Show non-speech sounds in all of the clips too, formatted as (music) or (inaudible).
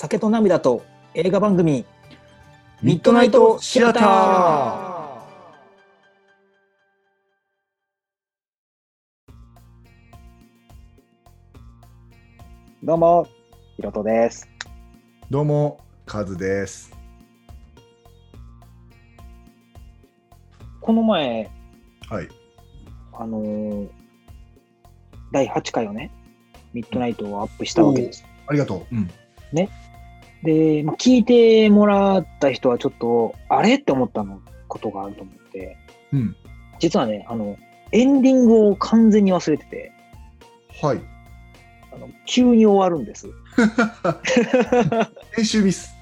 酒と涙と映画番組ミッドナイトシアターどうもひろとですどうも、カズです。この前はい。あのー第8回をねミッドナイトをアップしたわけですありがとう。うん。で、まあ、聞いてもらった人はちょっとあれ？って思ったのことがあると思ってうん。実はねあのエンディングを完全に忘れててはい。あの急に終わるんです (laughs) 編集ミス。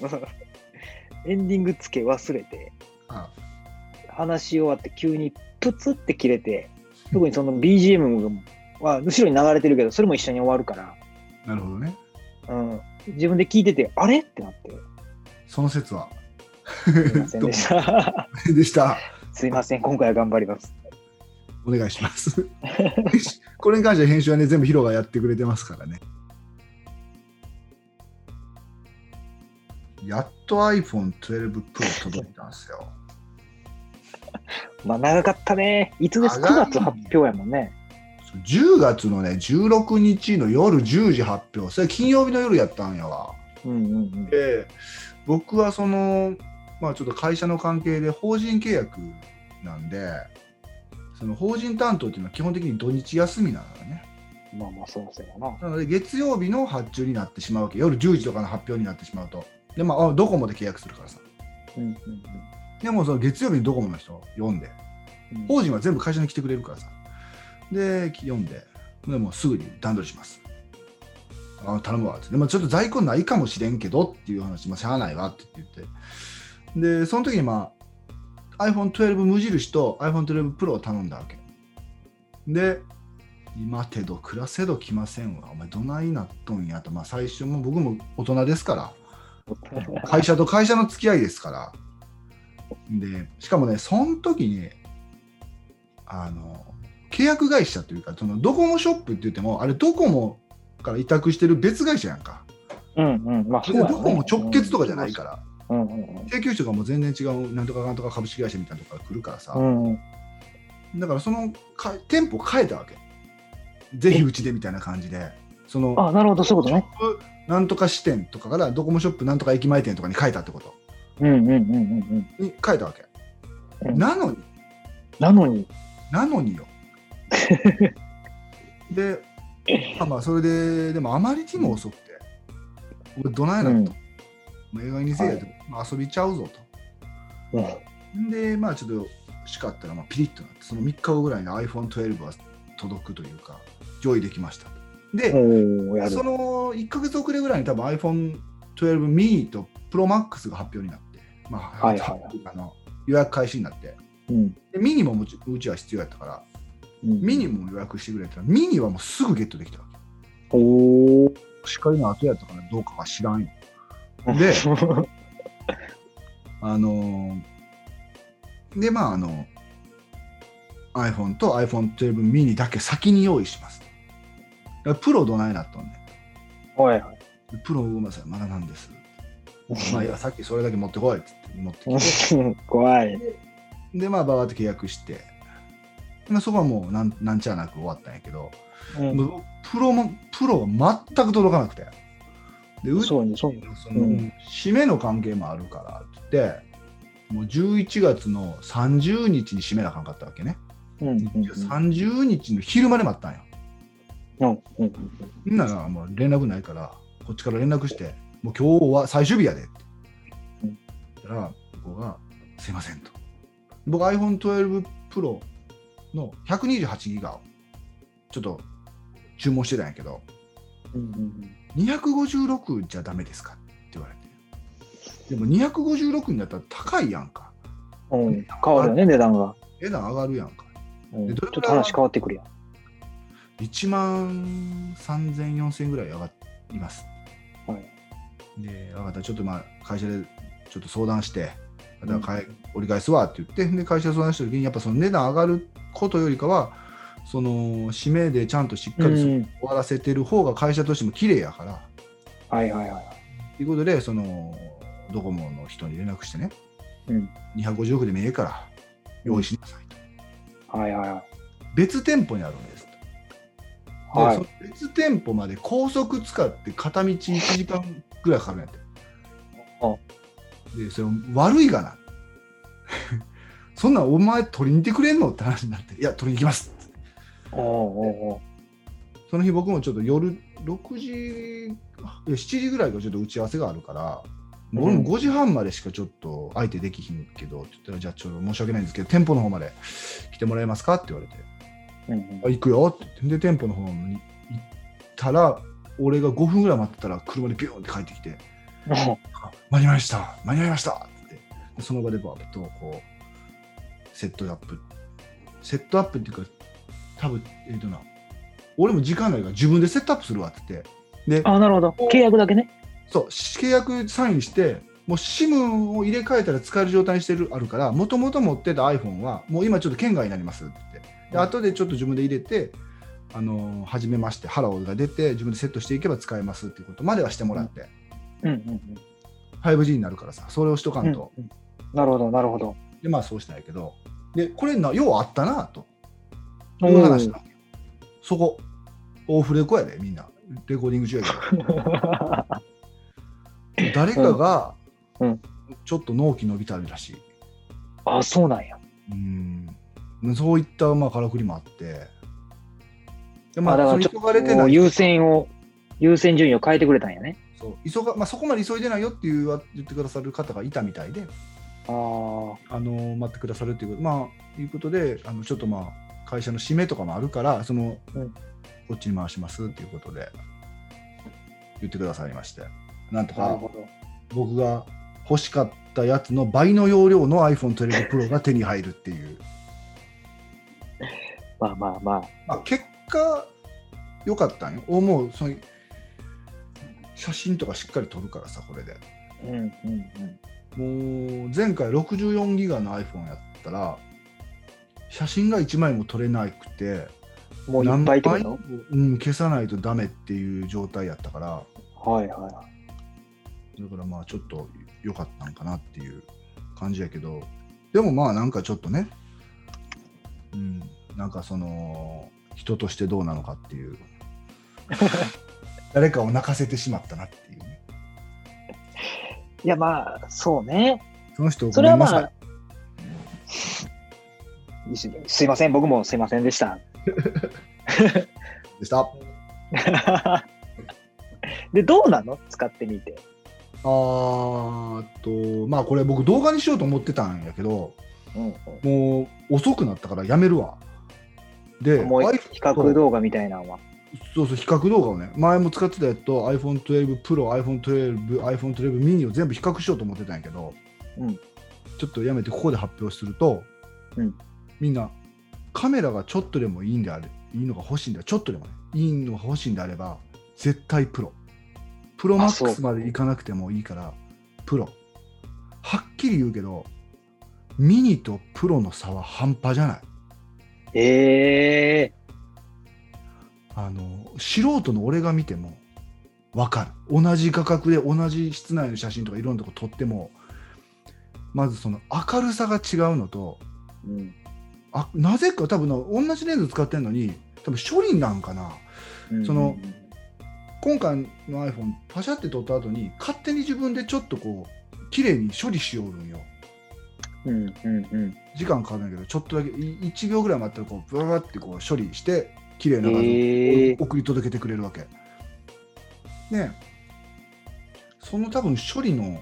(laughs) エンディングつけ忘れてあ話し終わって急にプツって切れて特にその BGM は後ろに流れてるけどそれも一緒に終わるから、なるほどね。うん、自分で聞いててあれ？ってなってその説は。すいませんでした (laughs) でした。すいません今回は頑張りますお願いします。(laughs) これに関しては編集はね、全部ヒロがやってくれてますからね。やっと iPhone 12 Pro 届いたんですよ。(laughs) まあ長かったねいつです？9長い月発表やもんね10月のね、16日の夜10時発表。それ金曜日の夜やったんやわ。うんうんうん。で僕はそのまあちょっと会社の関係で法人契約なんでその法人担当っていうのは基本的に土日休みなのよね。まあまあそうそうやな。なので月曜日の発注になってしまうわけ。夜10時とかの発表になってしまうと。でまああドコモで契約するからさ。うんうんでもその月曜日にドコモの人読んで。うん。法人は全部会社に来てくれるからさで読んででもすぐに段取りします。あ頼むわって。でもちょっと在庫ないかもしれんけどっていう話、まあ、しゃあないわって言って。でその時にまあ iPhone12 無印と iPhone12 Pro を頼んだわけ。で今手ど暮らせど来ませんわ。お前どないなっとんやと。まあ最初も僕も大人ですから。会社と会社の付き合いですから。で、しかもね、その時に、あの、契約会社というか、そのドコモショップって言っても、あれドコモから委託してる別会社やんか。うんうん。まあドコモ直結とかじゃないから、うんうんうん。請求書がもう全然違う、なんとかなんとか株式会社みたいなとこから来るからさ、うんうん。だからそのか店舗変えたわけ。ぜひうちでみたいな感じで、その、あなるほど。そういうことね。なんとか支店とかからドコモショップなんとか駅前店とかに変えたってこと。うんうんうんうんうん。に変えたわけ。うん。なのに、なのに。なのによ。で、まあまあ、それで、でもあまりにも遅くて、俺、どないなと、うん。映画にせえやと、まあ、遊びちゃうぞうん。と。で、まあ、ちょっと叱ったら、まあ、ピリッとなって、その3日後ぐらいに iPhone12 は届くというか、上位できました。と。で、その1ヶ月遅れぐらいに多分 iPhone12 mini と Pro Max が発表になって、まあ、はいはいはい。あの予約開始になって、うん。でミニもうちは必要やったから、うんミニも予約してくれたら、ミニはもうすぐゲットできたわけ。おおしかりの後やったからどうかは知らんよ。で (laughs) あのーで、まあ、あの、iPhone と iPhone12 mini だけ先に用意します。プロどないなっとんねはいはいん。プロごめんなさい、まだなんです。まあ、いや、さっきそれだけ持ってこいっつって持ってきて。(laughs) 怖い。で、まあ、バーって契約して、まあ、そこはもうなんなんちゃなく終わったんやけど、うんもうプロも、プロが全く届かなくて。で、うちそうね、そうね。その、うん締めの関係もあるからって言って、もう11月の30日に締めなあかんかったわけね。うんうんうん30日の昼まで待ったんよ。うんうんみんながもう連絡ないから、こっちから連絡して、もう今日は最終日やでって。うん言ったら、向こうが、すいませんと。僕 iPhone12 Pro の128ギガをちょっと注文してたんやけど、うんうん256じゃダメですかって言われて。でも256になったら高いやんか。うんうん変わるよね、値段が。値段上がるやんか。うんちょっでどれぐらいと話変わってくるやん。1万3000、4000ぐらい上がります。はいで、分かった、ちょっとまあ会社でちょっと相談して、だから折り返すわって言って、で会社で相談した時に、やっぱその値段上がることよりかは、その指名でちゃんとしっかりうん終わらせてる方が会社としても綺麗やから、はいはいはい。ということで、そのドコモの人に連絡してね、うん。250億でもええから用意しなさいと。はいはいはい。別店舗にあるんですと。はいでその別店舗まで高速使って片道1時間ぐらいかかるんやって。あで、それ悪いがな。(laughs) そんなんお前取りに行ってくれんの？って話になって、いや、取りに行きますって。その日僕もちょっと夜6時、いや7時ぐらいからちょっと打ち合わせがあるから、俺も5時半までしかちょっと相手できひんけどって言ったら、じゃあちょっと申し訳ないんですけど、店舗の方まで来てもらえますか？って言われて、うんうん。あ行くよって言って、で、店舗の方に行ったら、俺が5分ぐらい待ってたら、車でビューンって帰ってきて、(laughs) あ間に合いました、間に合いました。って言って、でその場でバーッとこう、セットアップ、セットアップっていうか、多分えっ、とな、俺も時間ないから自分でセットアップするわって言って、で、あ、なるほど。契約だけね。そう、契約サインして、もう SIM を入れ替えたら使える状態にしてるあるから、もともと持ってた iPhone は、もう今ちょっと圏外になりますって言って、で後でちょっと自分で入れて、あのー初めまして、ハローが出て、自分でセットしていけば使えますっていうことまではしてもらって、うんうんうん。5G になるからさ、それをしとかんと。うんうんなるほど、なるほど。で、まあそうしたんやけど、で、これな、ようあったなという話なそこ、オフレコやで、みんな。レコーディング中やけど。(laughs) 誰かがちょっと納期伸びたらしい。あ、そうなんや。うん。そういった、まあ、からくりもあって。で、まあ、だからちょ急がれてない。っと優先を、優先順位を変えてくれたんやね。そう急がまあ、そこまで急いでないよっていう言ってくださる方がいたみたいで、ああ。あの待ってくださるっていうこと、まあ、いうことで、あのちょっとまあ、会社の締めとかもあるから、その、うんこっちに回しますっていうことで、言ってくださいまして、なんとか。僕が欲しかったやつの倍の容量の iPhone12 Pro が手に入るっていう、(laughs) まあまあまあ。まあ、結果、良かったんよ。おもうその写真とかしっかり撮るからさ、これで。うんうんうん。もう前回64ギガの iPhone やったら、写真が1枚も撮れなくて、もういっぱいってこと？何枚もうん、消さないとダメっていう状態やったから、はいはだからまあちょっと良かったんかなっていう感じやけど、でもまあなんかちょっとね、うん、なんかその、人としてどうなのかっていう、(laughs) 誰かを泣かせてしまったなっていうね。い。いやまあ、そうね。その人、それはまあ、すいません、僕もすいませんでした。い (laughs) でした。で、どうなの？使ってみて。あと、まあこれ僕動画にしようと思ってたんやけど、うんもう遅くなったからやめるわ。で、比較動画みたいなのは。そうそう、比較動画をね、前も使ってたやつと iPhone12 Pro、iPhone12、iPhone12 mini を全部比較しようと思ってたんやけど、うんちょっとやめてここで発表すると、うんみんなカメラがちょっとでもいいんであれ、いいのが欲しいんだちょっとでもね、いいのが欲しいんであれば、絶対プロ。プロマックスまでいかなくてもいいから、プロ。はっきり言うけど、ミニとプロの差は半端じゃない。ええあの素人の俺が見ても分かる。同じ画角で同じ室内の写真とかいろんなとこ撮ってもまずその明るさが違うのとうん。あなぜか多分な同じレンズ使ってるのに多分処理なんかな。うんその今回の iPhone パシャって撮った後に勝手に自分でちょっとこう綺麗に処理しよるんよ。うんうんうん。時間かかるんだけどちょっとだけい1秒ぐらい待ったらこうブワーってこう処理して綺麗な画像をえー。送り届けてくれるわけ。ねその多分処理の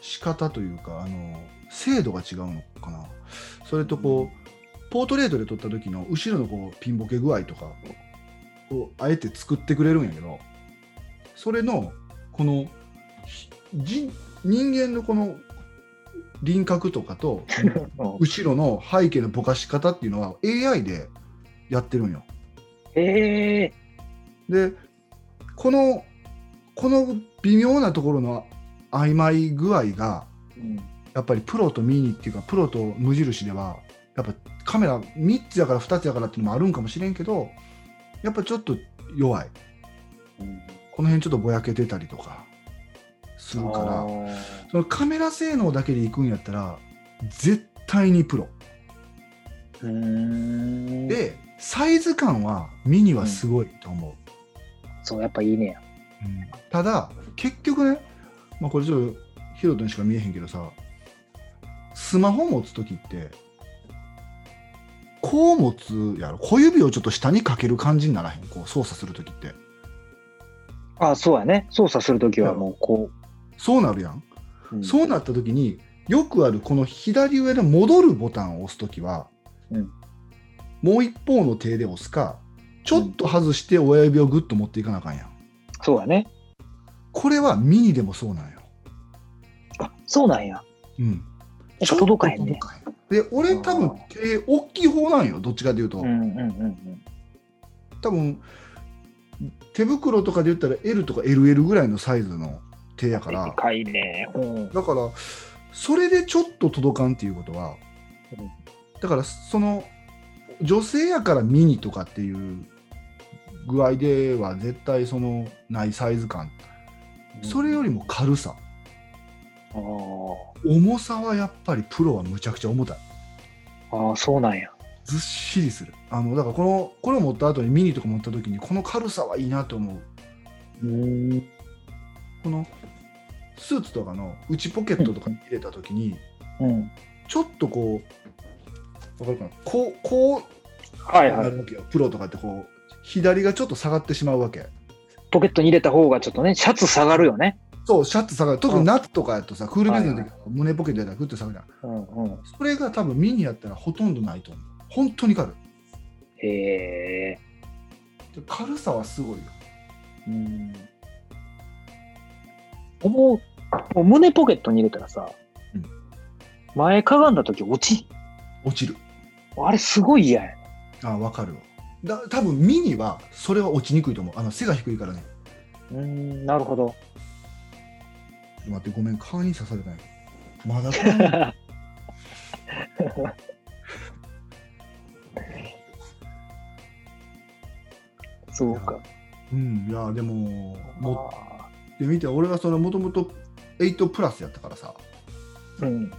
仕方というかあの精度が違うのかな。それとこうポートレートで撮った時の後ろのこうピンボケ具合とかをあえて作ってくれるんやけどそれのこのひ人人間のこの輪郭とかと (laughs) うん。後ろの背景のぼかし方っていうのは AI でやってるんよ。ええでこのこの微妙なところの曖昧具合がうん。やっぱりプロとミニっていうかプロと無印ではやっぱカメラ3つやから2つやからっていうのもあるんかもしれんけどやっぱちょっと弱い。うん。この辺ちょっとぼやけてたりとかするから。そのカメラ性能だけでいくんやったら絶対にプロ。でサイズ感はミニはすごいと思う、そう、やっぱいいねや。うん。ただ結局ね、まあ、これちょっとヒロトにしか見えへんけどさスマホ持つ時ってこう持つやろ。小指をちょっと下にかける感じにならへん。こう操作する時って。あそうやね。操作するときはもうこそうなるやん、う。うん。そうなった時によくあるこの左上の戻るボタンを押す時は、うんもう一方の手で押すかちょっと外して親指をグッと持っていかなあかんやんそうやね。これはミニでもそうなんよ、あそうなんや。うん。ちょっと届かへんで俺多分手大きい方なんよどっちかというと、うんうんうんうん。多分手袋とかで言ったら L とか LL ぐらいのサイズの手やからでかいね。うん。だからそれでちょっと届かんっていうことはうんだからその女性やからミニとかっていう具合では絶対そのないサイズ感。それよりも軽さ。重さはやっぱりプロはむちゃくちゃ重たい。あー、そうなんや。ずっしりする。あのだからこのこれを持った後にミニとか持った時にこの軽さはいいなと思う。うん。このスーツとかの内ポケットとかに入れた時にうん。ちょっとこうわかるかなこうこうはいは。ない。るわけよプロとかってこう左がちょっと下がってしまうわけ。ポケットに入れた方がちょっとね、シャツ下がるよね。そうシャツ下がる。特に夏とかやとさクールビズの時は胸ポケットやったらグッと下がるじゃん。うんうん。それが多分ミニやったらほとんどないと思う。本当に軽い。へえ。で軽さはすごいよ。うん。思う、もう胸ポケットに入れたらさ、うん。前かがんだとき落ち、落ちるあれすごい嫌やね。あ分かるわだ多分ミニはそれは落ちにくいと思うあの背が低いからねうん、なるほど。待ってごめん顔に刺されないまだ (laughs) そうか。うんいやでも持あってみて俺はそれもともと8プラスやったからさーうん。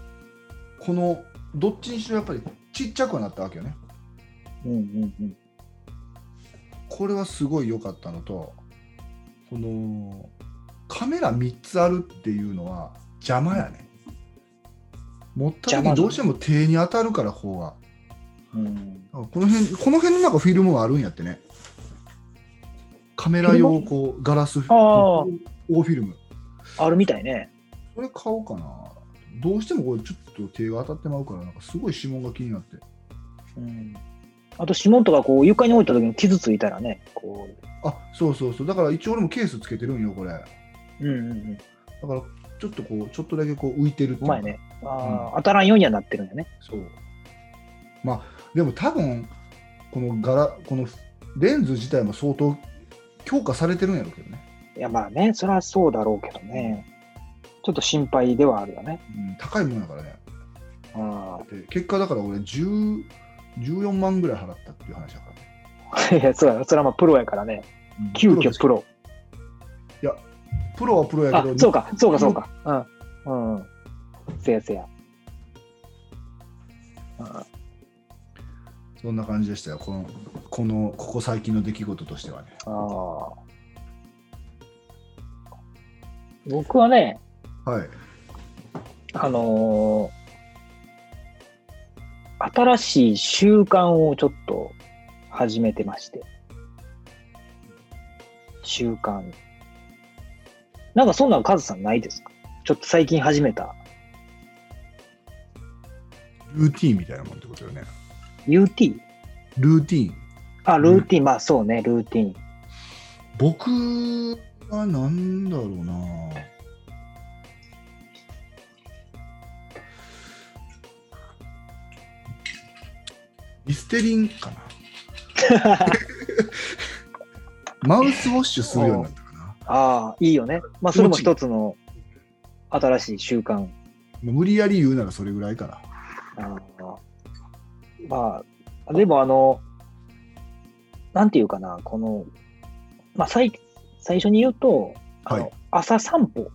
このどっちにしろやっぱりちっちゃくはなったわけよね。うんうんうん。これはすごい良かったのとこのカメラ3つあるっていうのは邪魔やね。持った時どうしても手に当たるからこうがうん、この辺この辺の中フィルムがあるんやってね。カメラ用こうガラス大フィルム。あるみたいね。それ買おうかな。どうしてもこれちょっと手が当たってまうからなんかすごい指紋が気になってうん。あと指紋とかこう床に置いた時に傷ついたらね、こあそうそうそうだから一応俺もケースつけてるんよこれだかう。うんうんうん。らちょっとこうちょっとだけこう浮いてるっていうね。ああ、当たらんようにはなってるんだね。そうまあでも多分この柄このレンズ自体も相当強化されてるんやろうけどね、いやまあね、それはそうだろうけどね。ちょっと心配ではあるよね。うん、高いもんやからねあで結果だから俺10 14万ぐらい払ったっていう話だからね、あ。(laughs) いや、そうや、それはまあプロやからね。急遽プロ。プロはプロやけど、あそうか、そうか、そうか。うん。うん。せやせや。うんそんな感じでしたよこのこのここ最近の出来事としてはねああ。僕はね、はいあのー新しい習慣をちょっと始めてまして。習慣。なんかそんなんカズさんないですか？ちょっと最近始めた。ルーティンみたいなもんってことよね UT? ルーティンあ、ルーティン、まあそうね、ルーティン。僕はなんだろうなリステリンかな (laughs) マウスウォッシュするようになったかなああ、いいよね。まあそれも一つの新しい習慣。無理やり言うならそれぐらいかなあーまあ、でもあの、なんていうかな、この、まあ最最初に言うと、はい朝散歩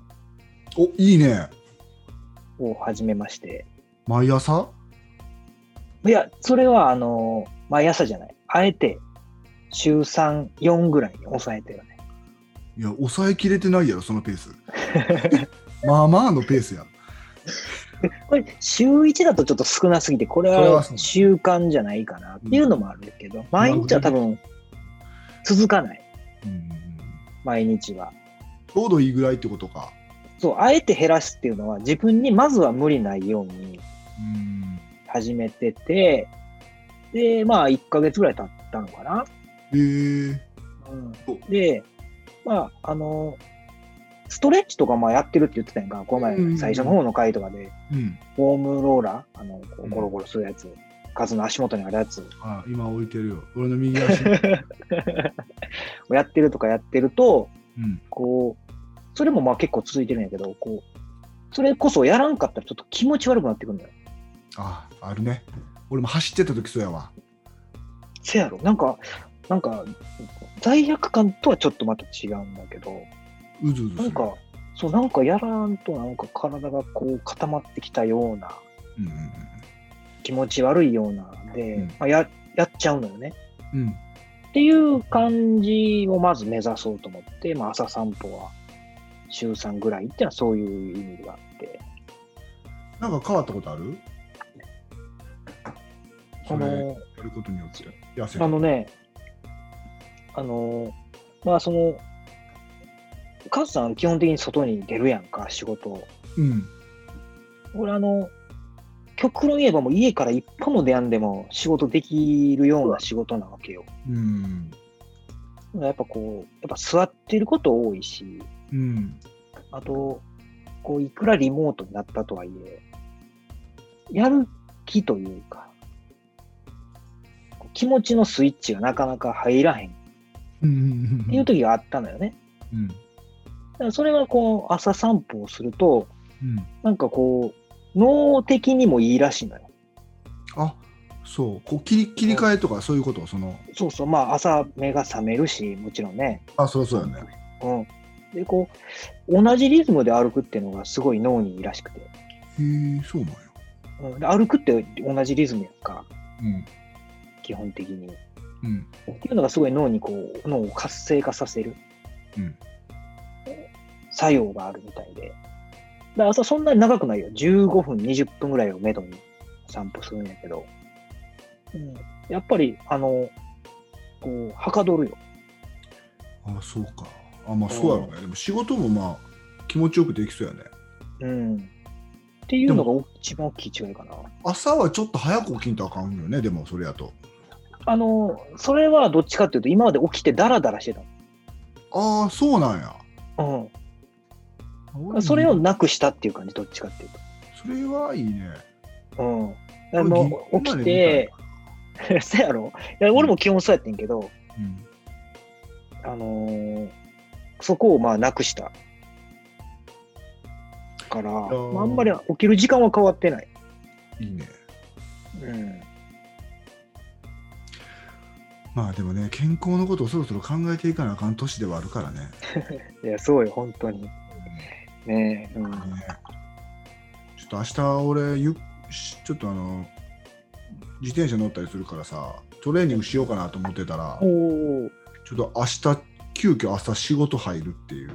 おいいね。を始めまして。毎朝？いや、それは、あの、毎朝じゃない。あえて、週3、4ぐらいに抑えてるね。いや、抑えきれてないやろ、そのペース。(laughs) まあまあのペースや。(laughs) これ、週1だとちょっと少なすぎて、これは習慣じゃないかなっていうのもあるけど、毎日は多分、続かない。うんうんうん毎日は。ちょうどいいぐらいってことか。そう、あえて減らすっていうのは、自分にまずは無理ないようにうん。始めてて、で、まあ、1ヶ月ぐらい経ったのかな。へえ。うん、で、まあ、あの、ストレッチとかまあやってるって言ってたやんか、この前うん、最初の方の回とかで、うん。フォームローラー、あの、こうゴロゴロするやつ、カズの足元にあるやつあ、今置いてるよ。俺の右足。を (laughs) やってるとかやってると、うん。こう、それもまあ結構続いてるんやけど、こう、それこそやらんかったらちょっと気持ち悪くなってくるんだよ。あ、あるね。俺も走ってた時そうやわ。せやろなんか、なんか、罪悪感とはちょっとまた違うんだけど、うずうず。なんか、そう、なんかやらんとなんか体がこう固まってきたような、うんうん気持ち悪いようなで、うんまあ、ややっちゃうのよね。うん。うん。っていう感じをまず目指そうと思って、まあ、朝散歩は週3ぐらいっていうのはそういう意味があって、なんか変わったことある？それやあの、ることによって痩せるあのね、あの、まあその、カズさん基本的に外に出るやんか、仕事。うん。俺あの、極論言えばもう家から一歩も出やんでも仕事できるような仕事なわけよ。うん。やっぱこう、やっぱ座ってること多いし、うん。あと、こう、いくらリモートになったとはいえ、やる気というか、気持ちのスイッチがなかなか入らへんっうん。ていう時があったのよね。うん。だからそれはこう、朝散歩をすると、うん。なんかこう、脳的にもいいらしいのよ。あ、そう。こう切り切り替えとかそういうこと？その。そうそう、まあ朝目が覚めるし、もちろんね。あ、そうそうやね。うん。で、こう、同じリズムで歩くっていうのがすごい脳にいいらしくて。へえ、そうなんや。うん、で歩くって同じリズムやんか、うん。基本的に。うん。っていうのがすごい脳にこう、脳を活性化させるうん。作用があるみたいで。だ朝そんなに長くないよ。15分、20分ぐらいをめどに散歩するんやけど。うん、やっぱり、あの、こう、はかどるよ。あ、そうか。あ、まあそうやろね。でも仕事もまあ気持ちよくできそうやね。うん。っていうのがお一番大きい違いかな。朝はちょっと早く起きんとあかんよね。でもそれやと。あの、それはどっちかっていうと、今まで起きてダラダラしてたああ、そうなんや。の。うん。それをなくしたっていう感じ、どっちかっていうと。それはいいね。うん。だからもう起きて、そ (laughs) やろいや俺も基本そうやってんけど、うん。あのーそこをまあなくしたから、ーまあ、あんまり起きる時間は変わってない。いいね。うん。まあでもね、健康のことをそろそろ考えていかなあかん年ではあるからね。(laughs) いや、そうよ、本当に。ねえ、うん。ねちょっと明日俺ゆしちょっとあの自転車乗ったりするからさトレーニングしようかなと思ってたら。ちょっと明日急遽朝仕事入るっていう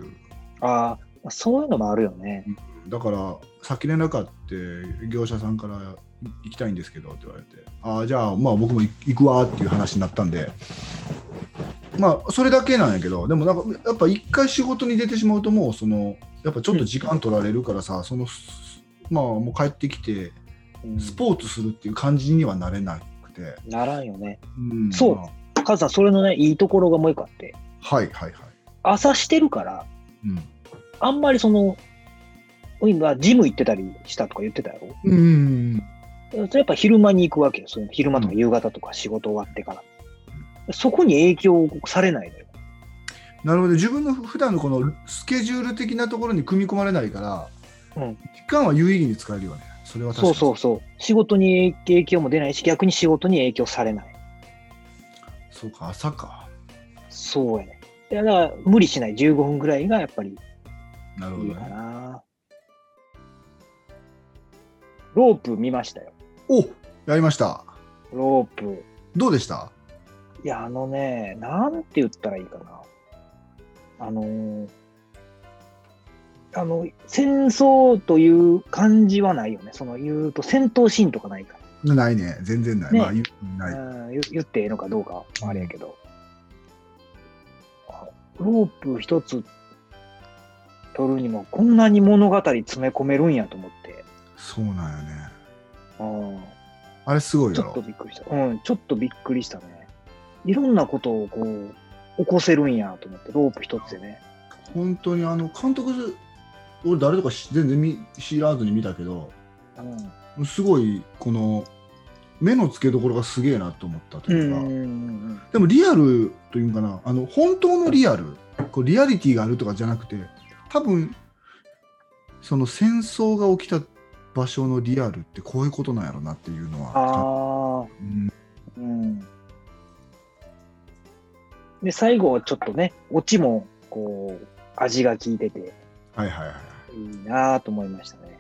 ああ、そういうのもあるよね。だからさっき連絡あって業者さんから行きたいんですけどって言われて。ああじゃあまあ僕も行行くわっていう話になったんで。まあそれだけなんやけどでもなんかやっぱ一回仕事に出てしまうともうそのやっぱちょっと時間取られるからさ、そのまあもう帰ってきてうん。スポーツするっていう感じにはなれなくて、ならんよね。うんそう。まカズさん、それのね、いいところがもう一個あって、あはいはいはい、朝してるから、うん。あんまりその、今、ジム行ってたりしたとか言ってたやろ？うんそれやっぱ昼間に行くわけよ。その昼間とか夕方とか仕事終わってから。そこに影響されないのよ。なるほど自分の普段のこのスケジュール的なところに組み込まれないから、うん時間は有意義に使えるよねそれは確かそうにそうそう。仕事に影響も出ないし、逆に仕事に影響されない。そうか朝かそうやね。いやだから無理しない15分ぐらいがやっぱりいいかなるほどねな。ロープ見ましたよ。おやりました。ロープ。どうでした？いや、あのね、なんて言ったらいいかな。あのーあの、戦争という感じはないよね。その言うと戦闘シーンとかないから。ないね。全然ない。ねまあ、言うない。うん言言ってええのかどうかあれやけど、あロープ一つ取るにもこんなに物語詰め込めるんやと思って、そうなんよね。うんあれすごいちょっと。びっくりした。うん、ちょっとびっくりしたね。いろんなことをこう起こせるんやと思って、ロープ一つでね。本当にあの、監督、俺誰とかし全然見知らずに見たけど、うんすごい、この、目の付けどころがすげえなと思ったとうんいうか、うんうんでもリアルというかな、あの本当のリアル、こうリアリティがあるとかじゃなくて、多分その戦争が起きた場所のリアルってこういうことなんやろなっていうのは、うんうん。で、最後はちょっとね、オチもこう味が効いてて、はいはいはい。いいなぁと思いましたね。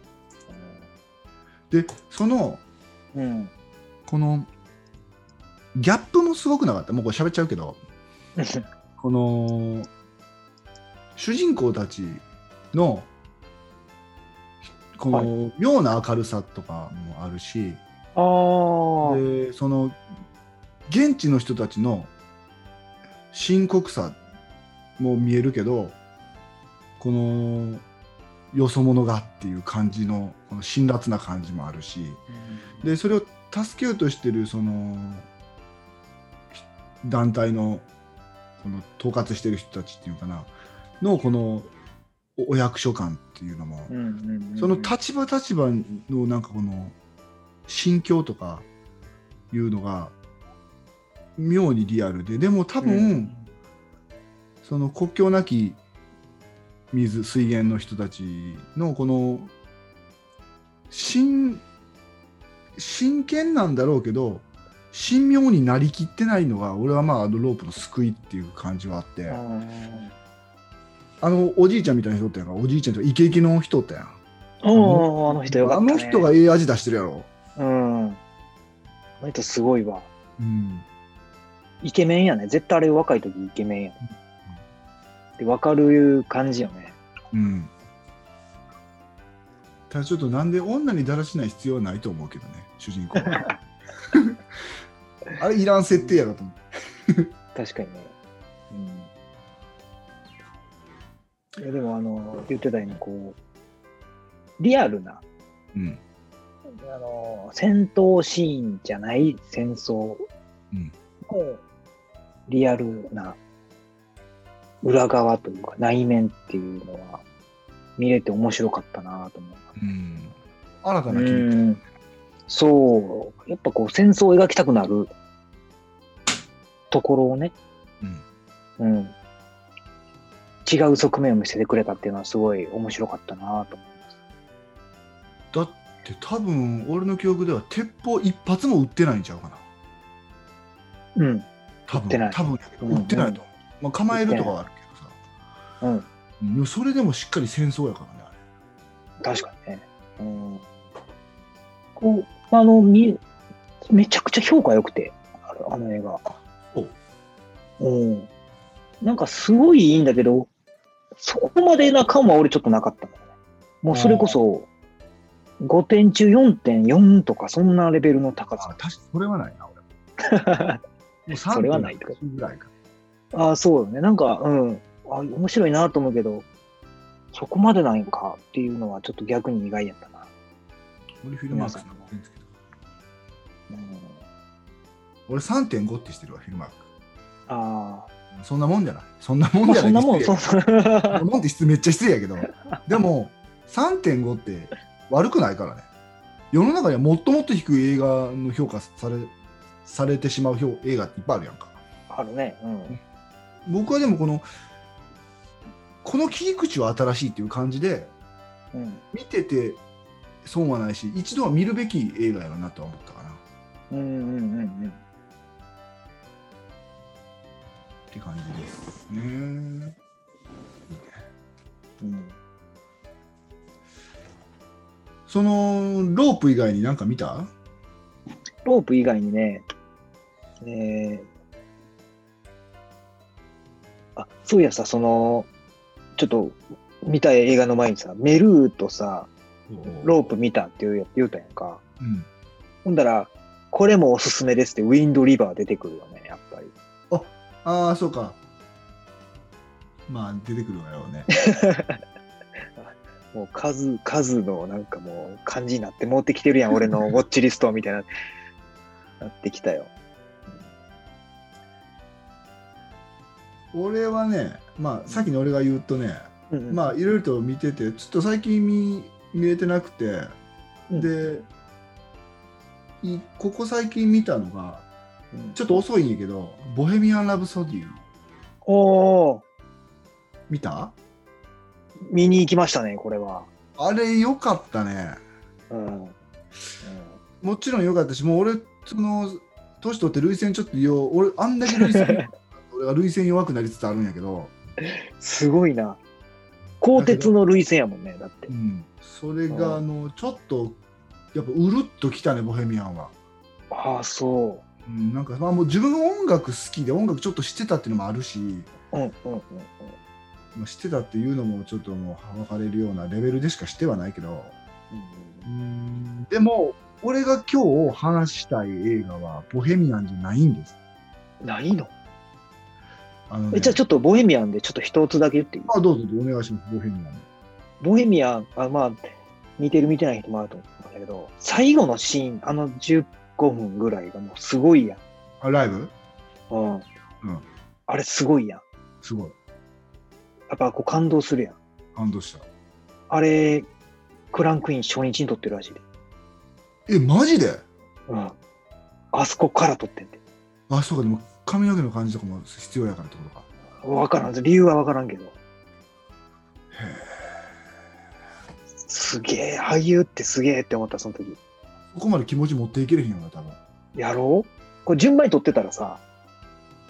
で、その、うん。うん。このギャップもすごくなかった、もうこれ喋っちゃうけど、(laughs) この主人公たちのこの妙な明るさとかもあるし、ああ。でその現地の人たちの深刻さも見えるけどこのよそ者がっていう感じのこの辛辣な感じもあるしでそれを助けようとしてるその団体のこの統括してる人たちっていうかなのこのおお役所感っていうのも、うんうんうんうん。その立場立場のなんかこの心境とかいうのが妙にリアルででも多分、うんその国境なき水水源の人たちのこの真真剣なんだろうけど神妙になりきってないのが俺はまああのロープの救いっていう感じはあって、ああのおじいちゃんみたいな人おったやんかおじいちゃんとイケイケの人おったやんーおーあの人よかった、ね。あの人がええ味出してるやろ、うん。あの人すごいわ。うん、イケメンやね。絶対あれ若い時イケメンやね。で、わかる感じよね。うんただちょっとなんで女にだらしない必要はないと思うけどね主人公は (laughs) あれいらん設定やろと思って確かにね。うん。いや、でもあの、言ってたように、こう、リアルな、うん。あの、戦闘シーンじゃない戦争。うん。のリアルな裏側というか内面っていうのは見れて面白かったなと思います。うん。新たうな気持ち。ん。そう、やっぱこう戦争を描きたくなるところをね、うん。うん、違う側面を見せてくれたっていうのはすごい面白かったなと思います。だって多分俺の記憶では鉄砲一発も撃ってないんちゃうかな。うん、多撃ってない。分。多撃ってないと思う、まあ、構えるとかはあるけどさ。うん、それでもしっかり戦争やからねあ確かにね。うん、こう、あの、み、めちゃくちゃ評価良くて、あの映画。おうん。なんかすごいいいんだけど、そこまでな感は俺ちょっとなかったんだよね。もうそれこそ、5点中4.4とか、そんなレベルの高さ。確かにそれはないな俺も (laughs) う3それはないとかぐらいかああ、そうよね。なんか、うん。あ面白いなと思うけど、そこまでなんかっていうのはちょっと逆に意外やったな。俺フィルマークスなんて言うんですけどうん、俺3.5ってしてるわフィルマークあそんなもんじゃないそんなもあ。まあんじゃないそんなもん、そ失う礼やけどそんなもんって失めっちゃ失礼やけど (laughs) でも3.5って悪くないからね世の中にはもっともっと低い映画の評価されされてしまう評映画っていっぱいあるやんかあるね。うん。僕はでもこのこの切り口は新しいっていう感じでうん。見てて損はないし一度は見るべき映画やろなとは思ったかなっうんうんうんて感じですねうん。うん。そのロープ以外に何か見た？ロープ以外にね、えー、あ、そういやさ、その、ちょっと見た映画の前にさ、メルーとさ、ロープ見たって言う言うたやんか。うん、ほんだら、これもおすすめですって、ウィンドリバー出てくるよね。ああそうか。まあ出てくるわよね。(laughs) もう数、数のなんかもう感じになって持ってきてるやん、俺のウォッチリストみたいな、(laughs) なってきたよ。俺はねまあ先に俺が言うとねうんうん。まあいろいろと見ててちょっと最近見見れてなくて、うん。でいここ最近見たのがうんちょっと遅いんやけど「ボヘミアン・ラブソディ」おー、見た？見に行きましたね、これは。あれよかったねうん。うんもちろんよかったしもう俺その年取って涙腺ちょっとよ俺あんだけ涙腺 (laughs) 俺が涙腺弱くなりつつあるんやけど、すごいな。鋼鉄の涙腺やもんね、だってう。ん、それうんがあのちょっとやっぱうるっときたねボヘミアンは。ああ、そうん、なんかまあもう自分が音楽好きで音楽ちょっと知ってたっていうのもあるし、う。うんうんうんうん。まあ、知ってたっていうのもちょっともう分かれるようなレベルでしか知ってはないけど、うん、でも俺が今日話したい映画はボヘミアンじゃないんです。ないの？あのねえじゃあちょっとボヘミアンでちょっと一つだけ言っていい？あどうぞお願いしますボヘミアン。ボヘミアン、あまあ、見てる見てない人もあると思うんだけど、最後のシーン、あの15分ぐらいがもうすごいやん。あライブ？うん。うんあれすごいやん。すごいやっぱこう感動するやん。感動した。あれ、クランクイン初日に撮ってるらしいで。えマジで？うん。あそこから撮ってんで。あそうかでも髪の毛の感じとかも必要やからってことか。わからん。理由はわからんけど。すげえ、俳優ってすげえって思った、その時。そこまで気持ち持っていけれへんよな多分。やろう？これ順番に撮ってたらさ、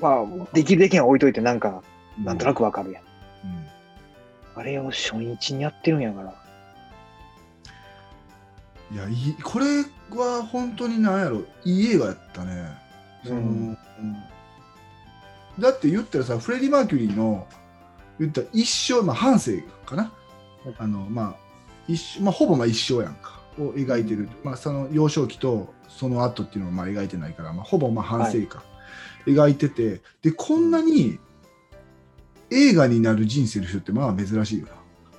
まあ、できるできんは置いといてなんか、なんとなくわかるやん。うんあれを初日にやってるんやから。いやいいこれは本当になんやろいい映画やったね。そのうんだって言ったらさフレディ・マーキュリーの言ったら一生、まあ、半生かな、うんあのまあ一生まあ、ほぼまあ一生やんかを描いてる、まあ、その幼少期とその後っていうのはまあ描いてないから、まあ、ほぼまあ半生か、描いててでこんなに映画になる人生の人ってまあ珍しいよ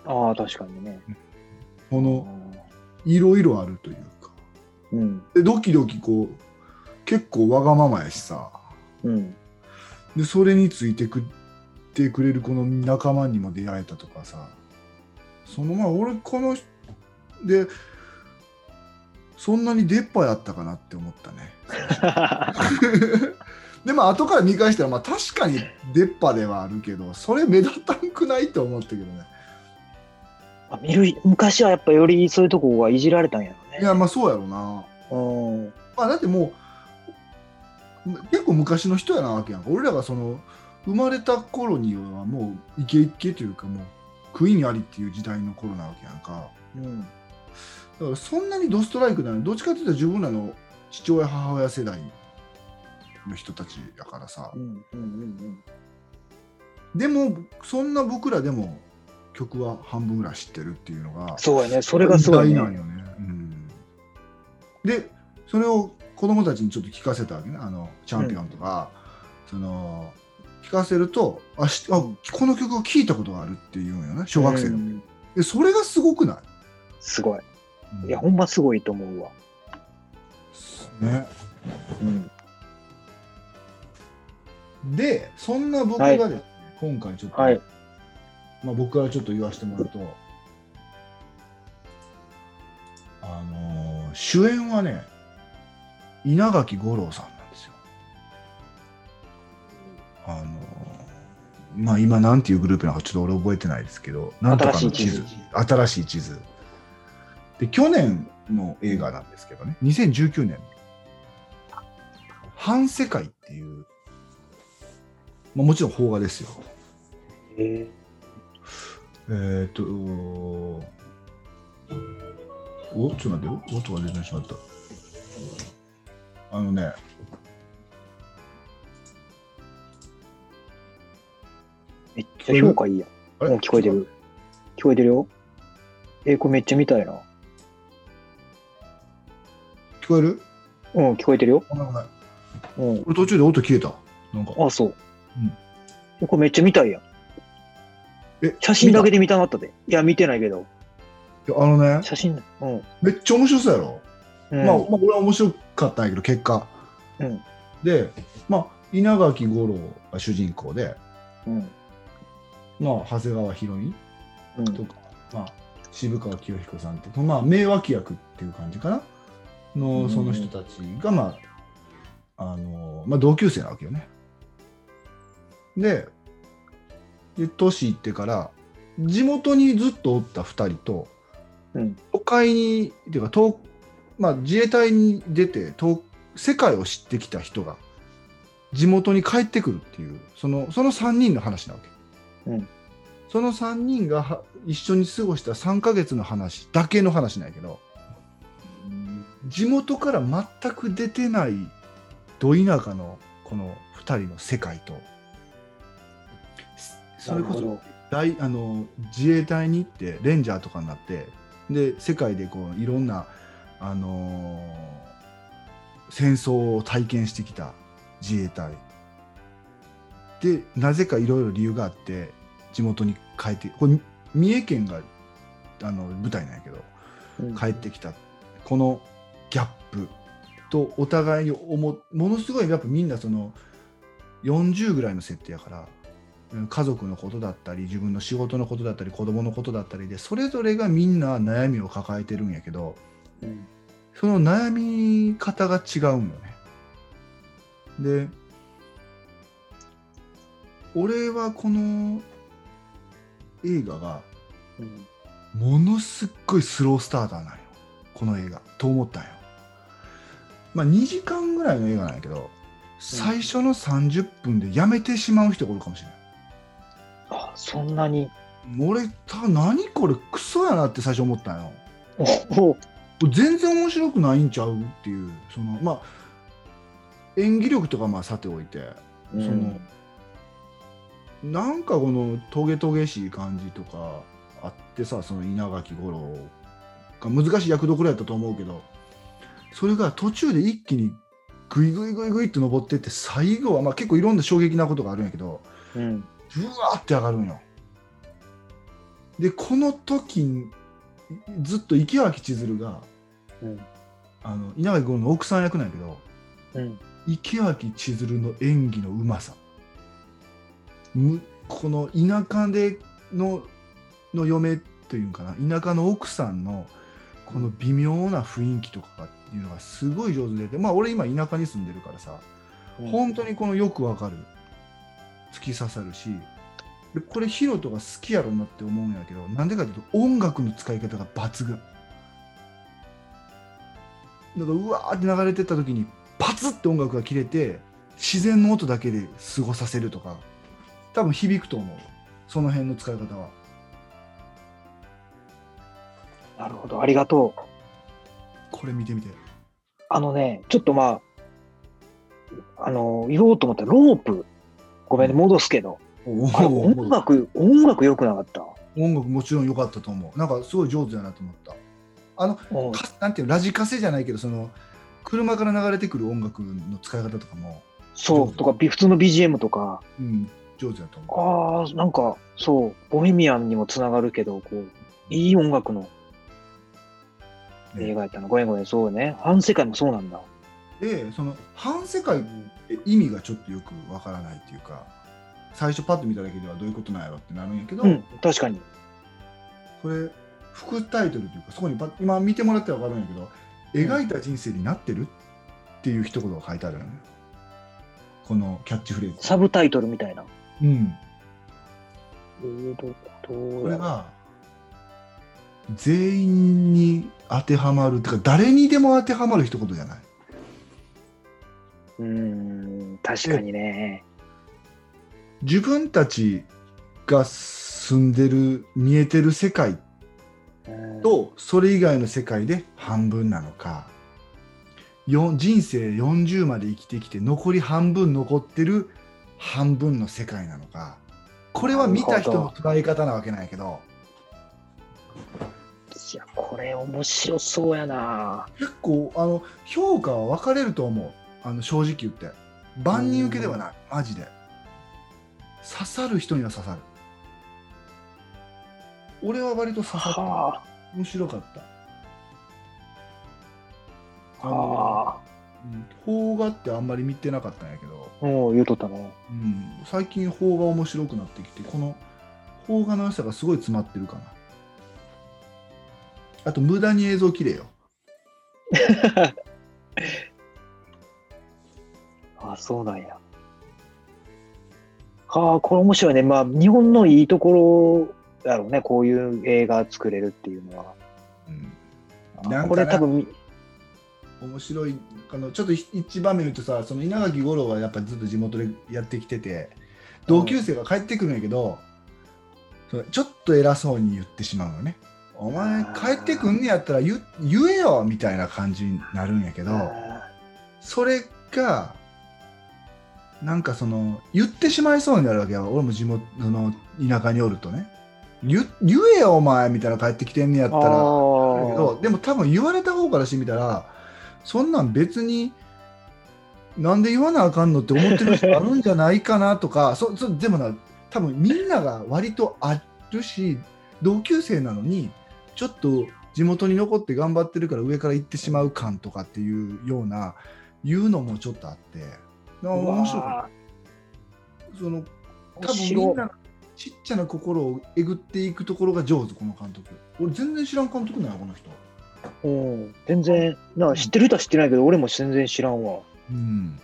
な。ああ、確かにね。このいろいろあるというか。うん。でドキドキこう結構わがままやしさ。うん。でそれについてくってくれるこの仲間にも出会えたとかさ。そのまあ俺このでそんなに出っ歯やったかなって思ったね (laughs) でも後から見返したらまあ確かに出っ歯ではあるけどそれ目立たんくないと思ったけどねあ見る昔はやっぱよりそういうとこがいじられたんやろね。いやまあそうやろなうん。まあだってもう結構昔の人やなわけやんか俺らがその生まれた頃にはもうイケイケというかもうクイーンありっていう時代の頃なわけやんかうん。だからそんなにドストライクなの？どっちかというと自分らの父親母親世代の人たちやからさうん。うん。うん。でもそんな僕らでも曲は半分ぐらい知ってるっていうのがそうやね。それがすごいね。意外なんよね、うん、でそれを子供たちにちょっと聞かせたわけねあのチャンピオンとか、その聞かせるとあしあこの曲を聴いたことがあるっていうんよね小学生でも、うんでそれがすごくない、すごい。うんいや、ほんますごいと思うわ。ねうん。でそんな僕がですね、今回ちょっと、はい。まあ、僕からちょっと言わせてもらうとあのー主演はね稲垣吾郎さんなんですよ。あのーまあ今なんていうグループなのかちょっと俺覚えてないですけどなんとかの地図新しい地図新しい地図で去年の映画なんですけどね2019年「反世界」っていう、まあ、もちろん邦画ですよ。ええーっと、おちょっと待ってよ。音が出てしまった。あのね、めっちゃ評価いいやん。聞こえてる。聞こえてるよ。えーこれめっちゃ見たいな。聞こえる？うん、聞こえてるよ。うん。俺途中で音消えた？なんか。あ、そう。うんえこれめっちゃ見たいやん。え写真だけで見たなったで。いや、見てないけど。いやあのね、写真、うん。めっちゃ面白そうやろ？うん、まあ、まあ、俺は面白かったんやけど、結果。うん。で、まあ、稲垣吾郎が主人公で、うん。まあ、長谷川博美うん。とか、まあ、渋川清彦さんって、まあ、名脇役っていう感じかなの、うんその人たちが、まあ、あの、まあ、同級生なわけよね。で、で年いってから、地元にずっとおった2人と、うん。都会に、っていうか、東まあ、自衛隊に出て東、世界を知ってきた人が、地元に帰ってくるっていう、そのその3人の話なわけ。うんその3人がは一緒に過ごした3ヶ月の話だけの話なんやけど、地元から全く出てないど田舎のこの2人の世界と、それこそ大あの自衛隊に行ってレンジャーとかになってで世界でこういろんな、あのー戦争を体験してきた自衛隊。でなぜかいろいろ理由があって地元に帰ってこれ三重県があの舞台なんやけどうん。帰ってきた。このギャップとお互いに思ものすごいやっぱみんなその40ぐらいの設定やからうん家族のことだったり自分の仕事のことだったり子供のことだったりでそれぞれがみんな悩みを抱えてるんやけどうん。その悩み方が違うんよね。で俺はこの映画がうん。ものすっごいスロースターターなんよ。この映画。と思ったんよまあ2時間ぐらいの映画なんやけど最初の30分でやめてしまう人がおるかもしれないあ、そんなに。俺た何これクソやなって最初思ったんよ。全然面白くないんちゃうっていうそのまあ演技力とかまあさておいてうそのなんかこのトゲトゲしい感じとかあってさその稲垣吾郎が難しい役どころやったと思うけどそれが途中で一気にグイグイグイグイって登ってって最後はまあ結構いろんな衝撃なことがあるんやけどうん。ブワーって上がるんよ。でこの時にずっと池脇千鶴がうん。あの稲垣吾郎の奥さん役なんやけどうん。池脇千鶴の演技のうまさむこの田舎でのの嫁というかな田舎の奥さんのこの微妙な雰囲気とかっていうのがすごい上手ででまあ俺今田舎に住んでるからさ本当にこのよくわかる突き刺さるしでこれヒロトが好きやろなって思うんやけどなんでかというと音楽の使い方が抜群だからうわーって流れてった時にパツッて音楽が切れて自然の音だけで過ごさせるとか多分響くと思うその辺の使い方はなるほど。ありがとう。これ見てみて。あのね、ちょっとまあ、あの、言おうと思ったらロープ。ごめんね、戻すけど。音楽、音楽良くなかった？音楽もちろん良かったと思う。なんかすごい上手だなと思った。あのなんていうのラジカセじゃないけどその車から流れてくる音楽の使い方とかも、そう、とか、び普通の BGM とか、うん、上手だと思ああ、なんか、そう、ボヘミアンにもつながるけど、こう、いい音楽のう、ね映画やったの。ごめんごめん、そうね。反世界もそうなんだ。でその反世界って意味がちょっとよくわからないっていうか最初パッと見ただけではどういうことなんやろってなるんやけど、うん、確かに。これ副タイトルというかそこに今見てもらってわかるんやけど描いた人生になってるっていう一言が書いてあるのねこのキャッチフレーズサブタイトルみたいな。うんえこれが全員に当てはまるっていうか誰にでも当てはまる一言じゃない？うーん、確かにね。自分たちが住んでる見えてる世界うん。とそれ以外の世界で半分なのか。よ人生40まで生きてきて残り半分残ってる半分の世界なのか。これは見た人の捉え方なわけなんやけどいや、これ面白そうやな。結構あの評価は分かれると思う。あの正直言って。万人受けではない。マジで。刺さる人には刺さる。俺は割と刺さったは面白かった。あ。あ。の邦画ってあんまり見てなかったんやけど、もう言うとったね。うん、最近邦画面白くなってきてこの邦画の良さがすごい詰まってるかなあと無駄に映像綺麗よ (laughs) あそうなんや。はあ、これ面白いね。まあ、日本のいいところだろうね。こういう映画作れるっていうのは。うんあなんかなこれ多分み、面白いあのちょっと一場面言うとさその稲垣吾郎はやっぱずっと地元でやってきてて同級生が帰ってくるんやけど、それちょっと偉そうに言ってしまうのねお前帰ってくんねやったら言言えよみたいな感じになるんやけどあそれがなんかその言ってしまいそうになるわけよ。俺も地元その田舎におるとね。言言えよお前みたいな帰ってきてんねやったら。だけあどでも多分言われた方からしてみたらそんなん別になんで言わなあかんのって思ってる人あるんじゃないかなとか (laughs) そそでもな多分みんなが割とあるし同級生なのにちょっと地元に残って頑張ってるから上から行ってしまう感とかっていうようないうのもちょっとあって。だ面白かったその多分みんなのちっちゃな心をえぐっていくところが上手この監督。俺全然知らん監督なんやこの人。うん、全然、な知ってる人は知ってないけど、俺も全然知らんわ。うん。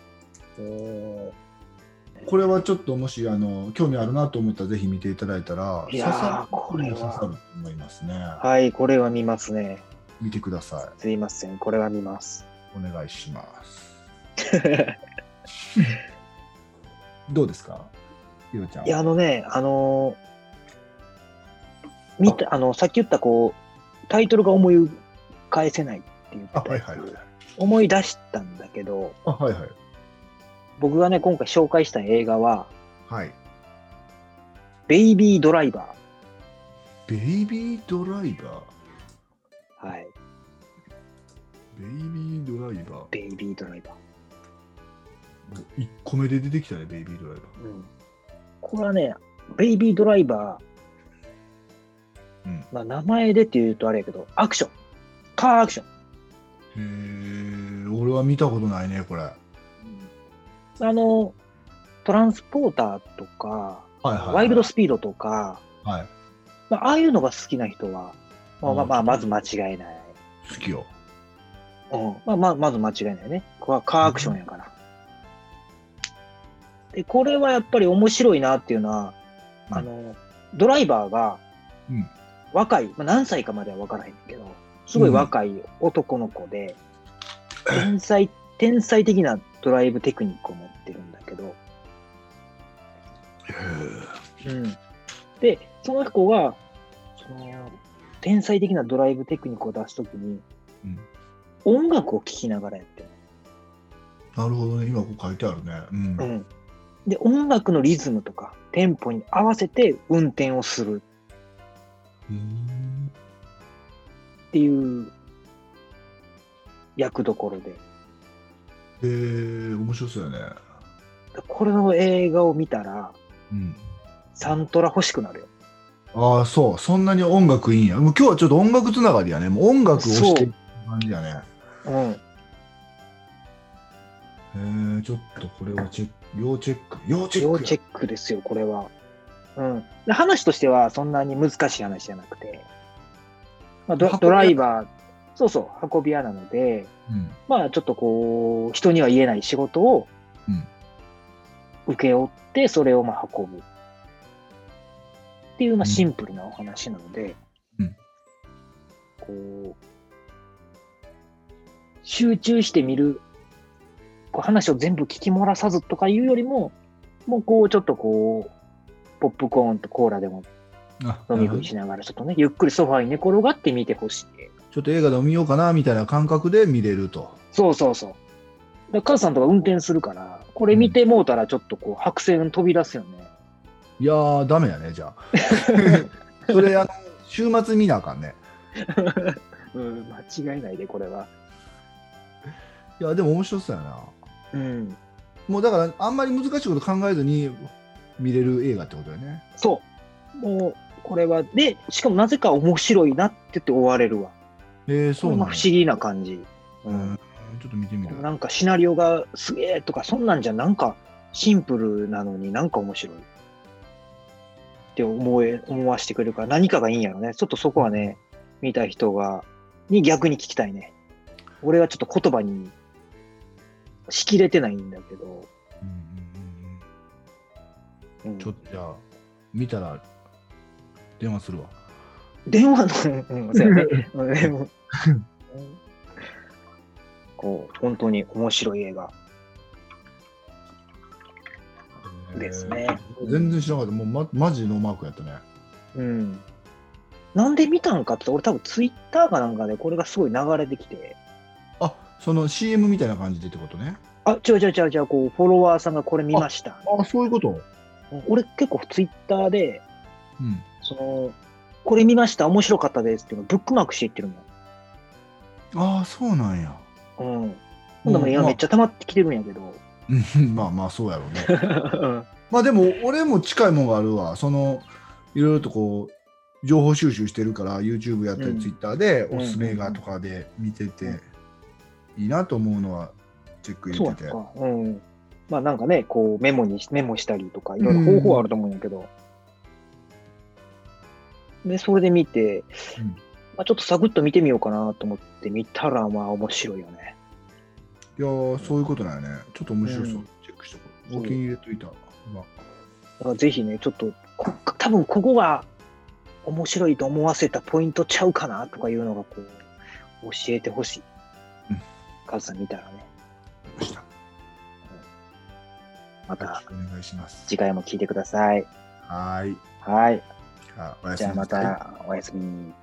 うんこれはちょっともしあの興味あるなと思ったらぜひ見ていただいたらいやさるこれは刺さると思いますね。はい、これは見ますね。見てくださすいません、これは見ます。いお願いしますどうですか？ひろちゃん。はいや、あのね、あのー見た、あ。の、さっき言った、こう、タイトルが思い返せないって言ったやつ、あはいはいはい。思い出したんだけど、あはいはい僕がね、今回紹介した映画は、はいベイビードライバベイビードライバーー。はい、ベイビードライバーベイビードライバー。1個目で出てきたねベイビードライバうん、これはね、ベイビードライバー、うんまあ、名前でって言うとあれやけど、アクション。カーアクション。ーへえ俺は見たことないねこれはいあの、トランスポーターとか、はいはいワイルドスピードとか、はいまあ、ああいうのが好きな人は、まあ、まあまあ、うんまず間違いない。好きようん。まあ、まあ、まず間違いないね。これはカーアクションやから。で、これはやっぱり面白いなっていうのは、うんあの、ドライバーがうん若い、まあ、何歳かまでは分からへんけど、すごい若い男の子で、天才、天才的なドライブテクニックを持ってるんだけど、うん。で、その子が、その、天才的なドライブテクニックを出すときに、うん。音楽を聴きながらやってる。なるほどね。今こう書いてあるね。うん。うん。で、音楽のリズムとか、テンポに合わせて運転をする。うんっていう役どころで、へえ面白そうやね。これの映画を見たら、うん。サントラ欲しくなるよ。ああそう。そんなに音楽いいんや。もう今日はちょっと音楽つながりやね。もう音楽をしてる感じやね。う。ん。へえちょっとこれをチェック。要チェック。要チェック要チェックですよ、これは。うん。で話としてはそんなに難しい話じゃなくて、まあ、ドドライバー、そうそう、運び屋なので、うん。まあちょっとこう、人には言えない仕事をうん。請け負って、それをまあ運ぶ。っていうまあシンプルなお話なので、うん。こう、集中して見る、こう話を全部聞き漏らさずとかいうよりも、もうこうちょっとこう、ポップコーンとコーラでもあ飲み食いしながら、ちょっとね、ゆっくりソファーに寝転がって見てほしい。ちょっと映画でも見ようかなみたいな感覚で見れると。そうそうそう。で母さんとか運転するから、これ見てもうたらちょっとこう白線飛び出すよね。いやー、ダメやね、じゃあ。(laughs) それ、あの、週末見なあかんね。(laughs) うん、間違いないで、これは。いや、でも面白そうやな。うん。もうだから、あんまり難しいこと考えずに見れる映画ってことだよね。そう。もう、これは、で、しかもなぜか面白いなって言って終われるわ。えー、こそうなん不思議な感じ。ううんん。ちょっと見てみる。なんかシナリオがすげえとか、そんなんじゃなんかシンプルなのになんか面白い。って思え、思わせてくれるから何かがいいんやろね。ちょっとそこはね、見た人が、に逆に聞きたいね。俺はちょっと言葉にしきれてないんだけど、うんうんうんうんうんちょっとじゃあ、見たら電話するわ。電話の、(laughs) うん、そうやね。うんでも (laughs) こう、本当に面白い映画ですね。えー全然知らなかった。もう、ま、マジノーマークやったね。うん。なんで見たんかって、俺多分ツイッターかなんかでこれがすごい流れてきて、あその CM みたいな感じでってことね。あ、違う違う違う違う、こう、フォロワーさんがこれ見ました。あそういうこと？うん俺結構ツイッターで、うん。その、これ見ました、面白かったですっていうのをブックマークしていってるああ、そうなんや。の。うん。ほんでもいや、まあめっちゃ溜まってきてるんやけど。うんまあまあ、そうやろうね。まあでも、俺も近いもんがあるわ。その、いろいろとこう、情報収集してるから、YouTube やったうんり、Twitter でうんおすすめ映画とかで見てて、いいなと思うのはチェック入れてて。そうか。うん。まあなんかね、こうメモにし、メモしたりとか、いろいろ方法あると思うんやけど。で、それで見て、うんまあちょっとサクッと見てみようかなと思って見たら、まあ面白いよね。いやー、そういうことなんよね。ちょっと面白そう。うんチェックしとこお気に入れといた。まあだからぜひね、ちょっと、こ多分ここが面白いと思わせたポイントちゃうかなとかいうのがこう、教えてほしい。うんカズさん見たらね。したまたお願いします。次回も聞いてください。はーい。はい。あ、おやすみじゃあま。たおやすみ。